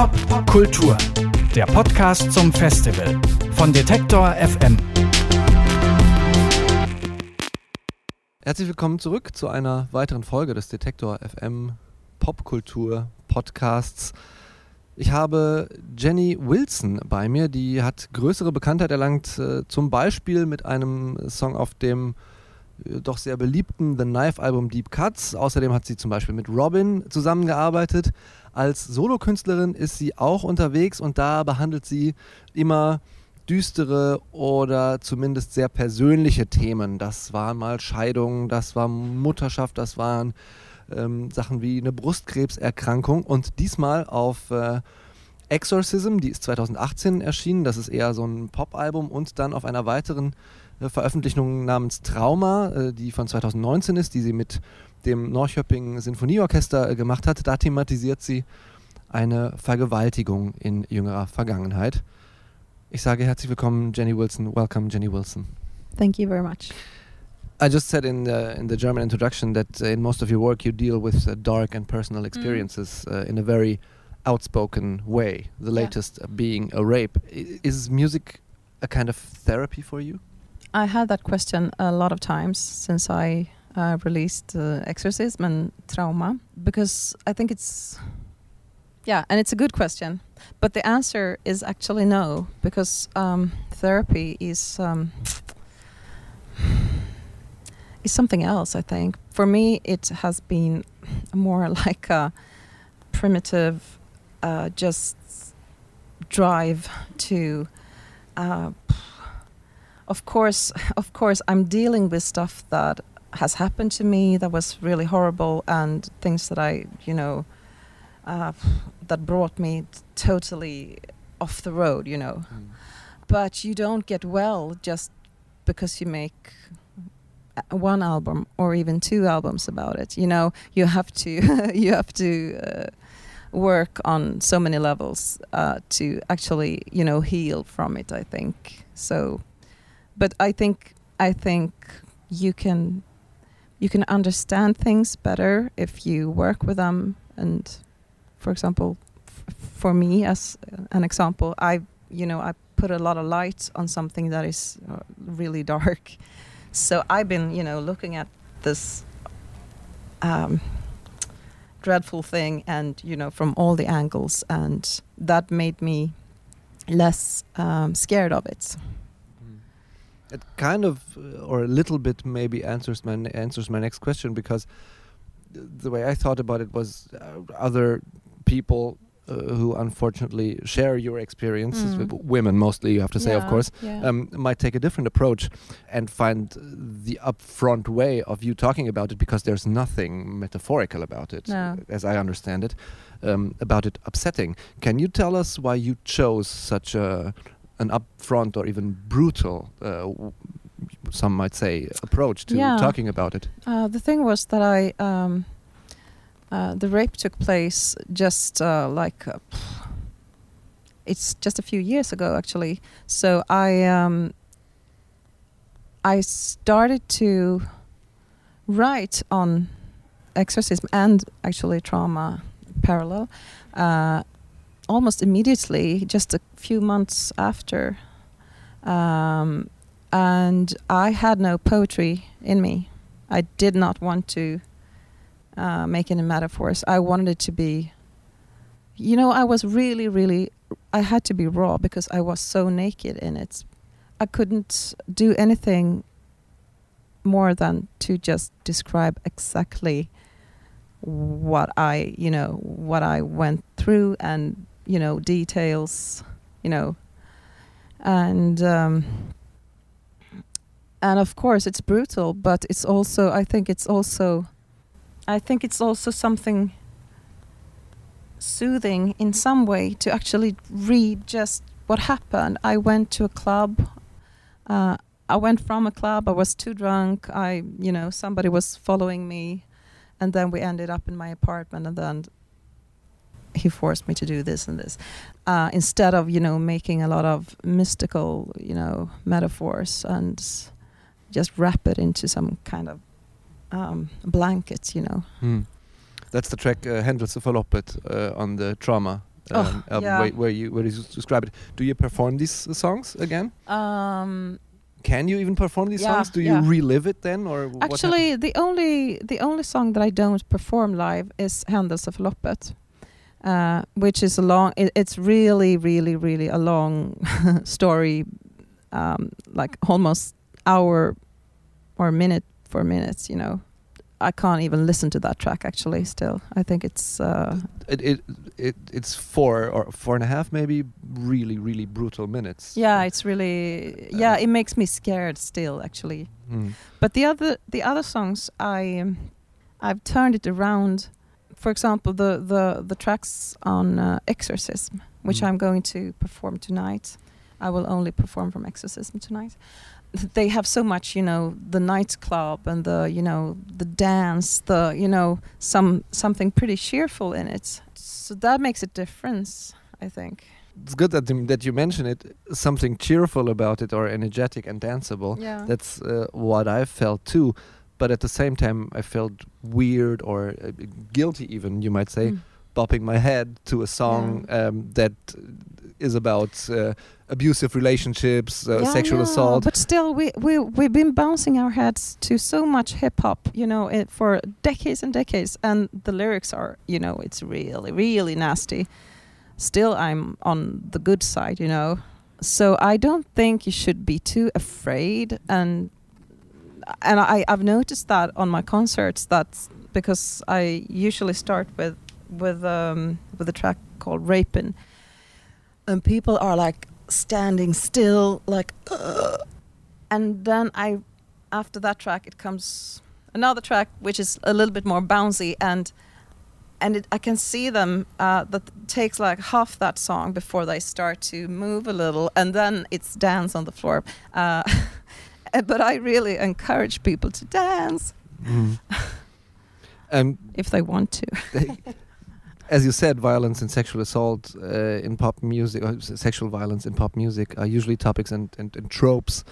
Pop Kultur, der Podcast zum Festival von Detektor FM. Herzlich willkommen zurück zu einer weiteren Folge des Detektor FM Popkultur Podcasts. Ich habe Jenny Wilson bei mir, die hat größere Bekanntheit erlangt, äh, zum Beispiel mit einem Song auf dem doch sehr beliebten The Knife Album Deep Cuts. Außerdem hat sie zum Beispiel mit Robin zusammengearbeitet. Als Solokünstlerin ist sie auch unterwegs und da behandelt sie immer düstere oder zumindest sehr persönliche Themen. Das waren mal Scheidungen, das war Mutterschaft, das waren ähm, Sachen wie eine Brustkrebserkrankung und diesmal auf äh, Exorcism, die ist 2018 erschienen, das ist eher so ein Pop-Album und dann auf einer weiteren äh, Veröffentlichung namens Trauma, äh, die von 2019 ist, die sie mit dem Norrköping Sinfonieorchester äh, gemacht hat. Da thematisiert sie eine Vergewaltigung in jüngerer Vergangenheit. Ich sage herzlich willkommen, Jenny Wilson. Welcome, Jenny Wilson. Thank you very much. I just said in the, in the German introduction that uh, in most of your work you deal with uh, dark and personal experiences mm. uh, in a very outspoken way. The latest yeah. being a rape. I is music a kind of therapy for you? I had that question a lot of times since I uh, released uh, Exorcism and Trauma because I think it's yeah, and it's a good question, but the answer is actually no because um, therapy is um, is something else. I think for me it has been more like a primitive, uh, just drive to. Uh, of course, of course, I'm dealing with stuff that has happened to me that was really horrible and things that I, you know, uh, that brought me totally off the road, you know. Mm. But you don't get well just because you make one album or even two albums about it. You know, you have to you have to uh, work on so many levels uh, to actually, you know, heal from it. I think so. But I think I think you can you can understand things better if you work with them. And for example, for me, as an example, I you know I put a lot of light on something that is uh, really dark. So I've been you know looking at this. Um, dreadful thing and you know from all the angles and that made me less um, scared of it it kind of uh, or a little bit maybe answers my answers my next question because the way I thought about it was uh, other people uh, who unfortunately share your experiences mm. women mostly you have to say yeah, of course yeah. um, might take a different approach and find the upfront way of you talking about it because there's nothing metaphorical about it no. as I understand it um, about it upsetting can you tell us why you chose such a an upfront or even brutal, uh, some might say, approach to yeah. talking about it? Uh, the thing was that I, um, uh, the rape took place just uh, like, uh, it's just a few years ago actually. So I, um, I started to write on exorcism and actually trauma parallel uh, almost immediately, just a few months after. Um, and I had no poetry in me. I did not want to uh, make any metaphors. I wanted it to be, you know, I was really, really, I had to be raw because I was so naked in it. I couldn't do anything more than to just describe exactly what I, you know, what I went through and you know details you know. And um, and of course it's brutal but it's also i think it's also i think it's also something soothing in some way to actually read just what happened. I went to a club uh, i went from a club i was too drunk i you know somebody was following me and then we ended up in my apartment and then he forced me to do this and this uh, instead of you know making a lot of mystical you know metaphors and just wrap it into some kind of um, blanket you know mm. that's the track uh, Händelseförloppet uh, on the trauma Oh, um, uh, yeah. where, where you where you describe it. Do you perform these songs again? Um, Can you even perform these Yeah, songs? Do you yeah. relive it then, or what? Actually, the only the only song that I don't perform live is Händelseförloppet, uh, which is a long. It, it's really, really, really a long story, um, like almost hour or minute for minutes. You know, I can't even listen to that track. Actually, still, I think it's. Uh, it, it it it's four or four and a half maybe really really brutal minutes. yeah, it's really. Yeah, Uh, it makes me scared still. Actually, Mm. But the other the other songs I um, I've turned it around. For example, the the the tracks on uh, Exorcism, which Mm. I'm going to perform tonight. I will only perform from Exorcism tonight. They have so much, you know, the nightclub and the you know the dance, the you know some something pretty cheerful in it. So that makes a difference, I think. It's good that you- that you mention it. Something cheerful about it, or energetic and danceable. Yeah. That's uh, what I felt too. But at the same time, I felt weird or uh, guilty, even you might say, Mm. bopping my head to a song um, that is about uh, abusive relationships, uh, Yeah, sexual yeah, assault. But still, we we we've been bouncing our heads to so much hip hop, you know, it, for decades and decades, and the lyrics are, you know, it's really really nasty. Still, I'm on the good side, you know. So I don't think you should be too afraid, and and I I've noticed that on my concerts that because I usually start with with um with a track called Rapin' and people are like standing still like and then i after that track it comes another track which is a little bit more bouncy and and it, i can see them uh, that takes like half that song before they start to move a little and then it's dance on the floor. Uh, but i really encourage people to dance Mm. um, if they want to as you said, violence and sexual assault uh, in pop music, or sexual violence in pop music, are usually topics and, and, and tropes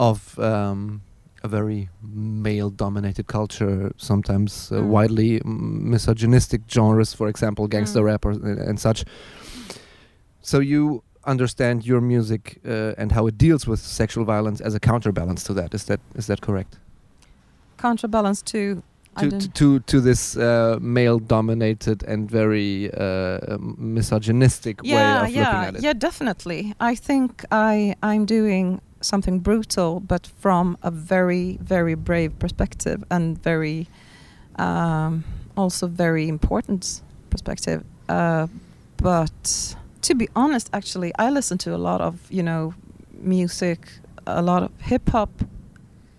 of um, a very male-dominated culture. Sometimes uh, Mm. widely misogynistic genres, for example, gangster Mm. rap or, and, and such. So you understand your music uh, and how it deals with sexual violence as a counterbalance to that. Is that is that correct? counterbalance to to, to, to to this uh, male dominated and very uh, misogynistic way of yeah, looking at it. Yeah, definitely. I think I I'm doing something brutal, but from a very very brave perspective and very um, also very important perspective. Uh, but to be honest, actually, I listen to a lot of you know music, a lot of hip hop,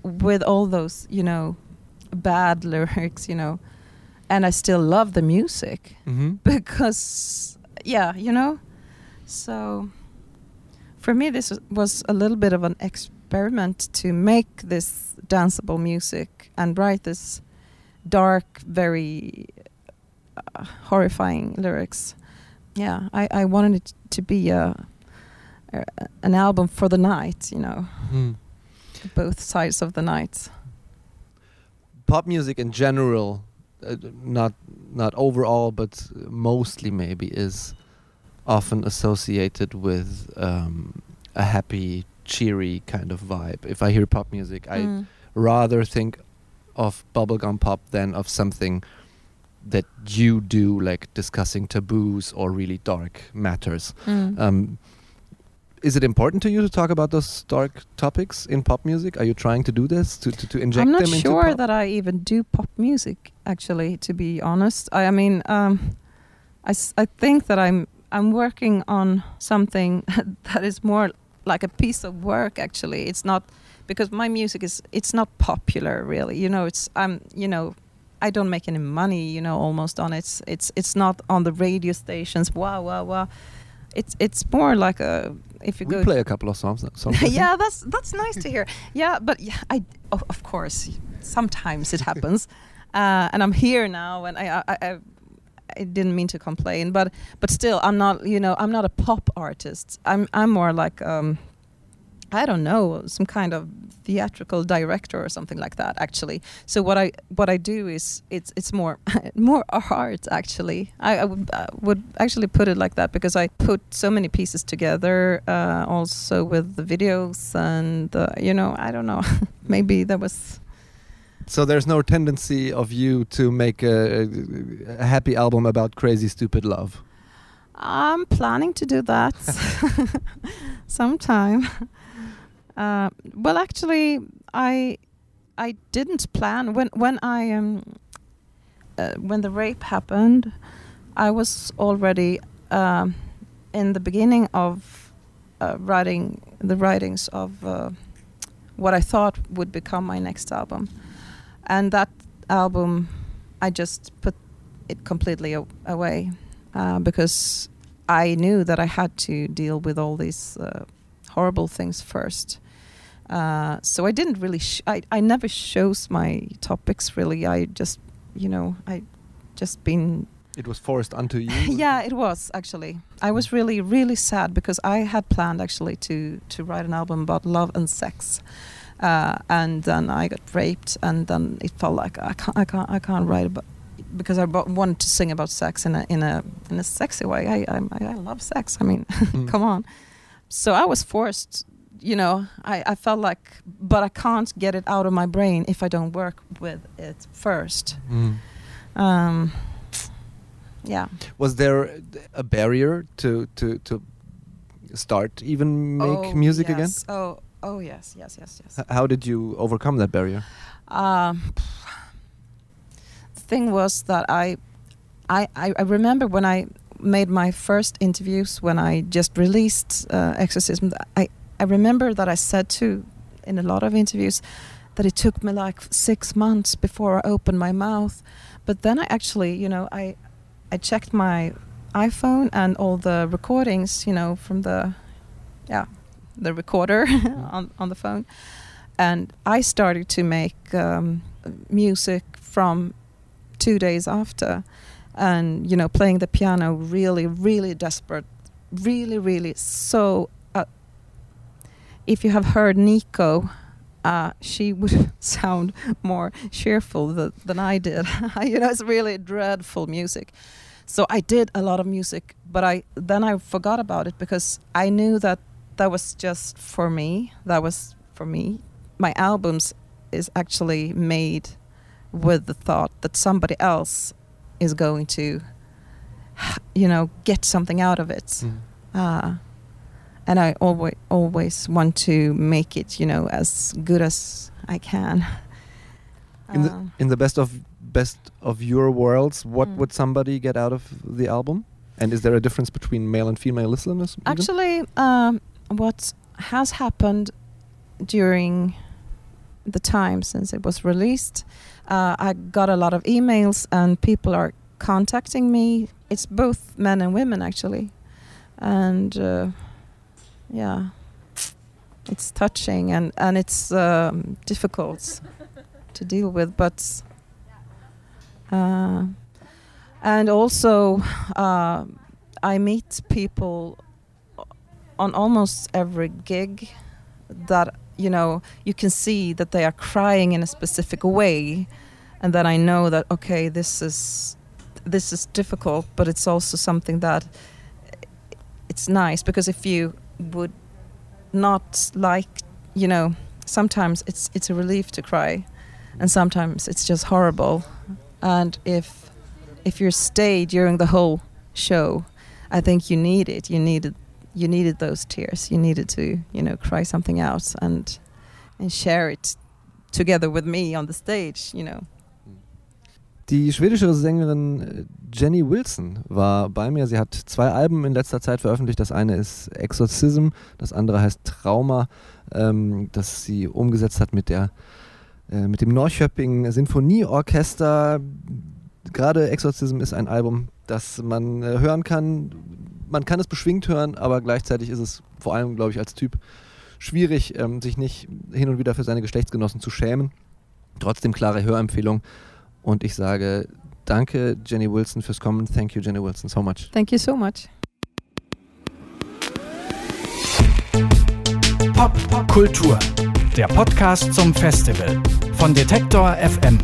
with all those you know bad lyrics, you know, and I still love the music Mhm. because yeah you know so for me this was a little bit of an experiment to make this danceable music and write this dark very uh, horrifying lyrics yeah I, I wanted it to be a, a an album for the night you know Mhm. both sides of the night Pop music in general, uh, not not overall, but mostly maybe, is often associated with um, a happy, cheery kind of vibe. If I hear pop music, I Mm. rather think of bubblegum pop than of something that you do, like discussing taboos or really dark matters. Mm. Um, is it important to you to talk about those dark topics in pop music? Are you trying to do this to to, to inject I'm not them into sure that I even do pop music. Actually, to be honest, I, I mean, um, I, I think that I'm I'm working on something that is more like a piece of work. Actually, it's not because my music is it's not popular really. You know, it's I'm you know. I don't make any money, you know, almost on it. It's it's not on the radio stations. Wow, wow, wow. It's it's more like a if you we go play a couple of songs. songs yeah, that's that's nice to hear. Yeah, but yeah, I of, of course sometimes it happens, uh, and I'm here now, and I, I I I didn't mean to complain, but but still, I'm not you know I'm not a pop artist. I'm I'm more like um I don't know, some kind of theatrical director or something like that. Actually, so what I what I do is it's it's more more art. Actually, I, I would, uh, would actually put it like that because I put so many pieces together, uh, also with the videos and uh, you know I don't know, maybe that was So there's no tendency of you to make a, a happy album about crazy, stupid love. I'm planning to do that sometime. Uh, well, actually, I I didn't plan when when I um uh, when the rape happened. I was already um, in the beginning of uh, writing the writings of uh, what I thought would become my next album, and that album I just put it completely away uh, because I knew that I had to deal with all these uh, horrible things first. Uh, so I didn't really. Sh- I I never chose my topics really. I just, you know, I just been. It was forced onto you. yeah, it was actually. I was really really sad because I had planned actually to to write an album about love and sex. Uh, and then I got raped, and then it felt like I can't, I can't, I can't write about because I wanted to sing about sex in a in a in a sexy way. I I, I love sex. I mean, Mm. come on. So I was forced, you know, I, I felt like, but I can't get it out of my brain if I don't work with it first. Mm. Um, yeah. Was there a barrier to to to start even make Oh, music again? Oh, oh yes, yes, yes, yes. H- How did you overcome that barrier? Um, the thing was that I, I, I I remember when I made my first interviews when I just released uh, Exorcism. I I remember that I said to in a lot of interviews that it took me like six months before I opened my mouth, but then I actually you know I I checked my iPhone and all the recordings you know from the yeah the recorder on on the phone. And I started to make um, music from two days after, and you know, playing the piano really, really desperate, really, really so. If you have heard Nico, uh, she would sound more cheerful th- than I did. you know, it's really dreadful music. So I did a lot of music, but I then I forgot about it because I knew that that was just for me. That was for me my albums is actually made with the thought that somebody else is going to you know get something out of it Mm. uh, and i always always want to make it you know as good as i can In the Uh, in the best of best of your worlds, what Mm. would somebody get out of the album? And is there a difference between male and female listeners? even? Actually, um, what has happened during the time since it was released, uh, I got a lot of emails and people are contacting me. It's both men and women actually, and uh, yeah, it's touching and and it's um, difficult to deal with, but. Uh, and also, uh, I meet people on almost every gig that you know you can see that they are crying in a specific way and then I know that okay this is this is difficult but it's also something that it's nice because if you would not like you know sometimes it's it's a relief to cry and sometimes it's just horrible and if if you stay during the whole show I think you need it. You needed you needed those tears. You needed to you know cry something out and and share it together with me on the stage. You know. Die schwedische Sängerin äh, Jenny Wilson war bei mir. Sie hat zwei Alben in letzter Zeit veröffentlicht. Das eine ist Exorcism, das andere heißt Trauma, ähm, das sie umgesetzt hat mit der äh, mit dem Norrköping Sinfonieorchester. Gerade Exorcism ist ein Album, das man äh, hören kann. Man kann es beschwingt hören, aber gleichzeitig ist es vor allem, glaube ich, als Typ schwierig, ähm, sich nicht hin und wieder für seine Geschlechtsgenossen zu schämen. Trotzdem klare Hörempfehlung. Und ich sage danke, Jenny Wilson, fürs Kommen. Thank you, Jenny Wilson, so much. Thank you so much. Popkultur, der Podcast zum Festival von Detektor FM.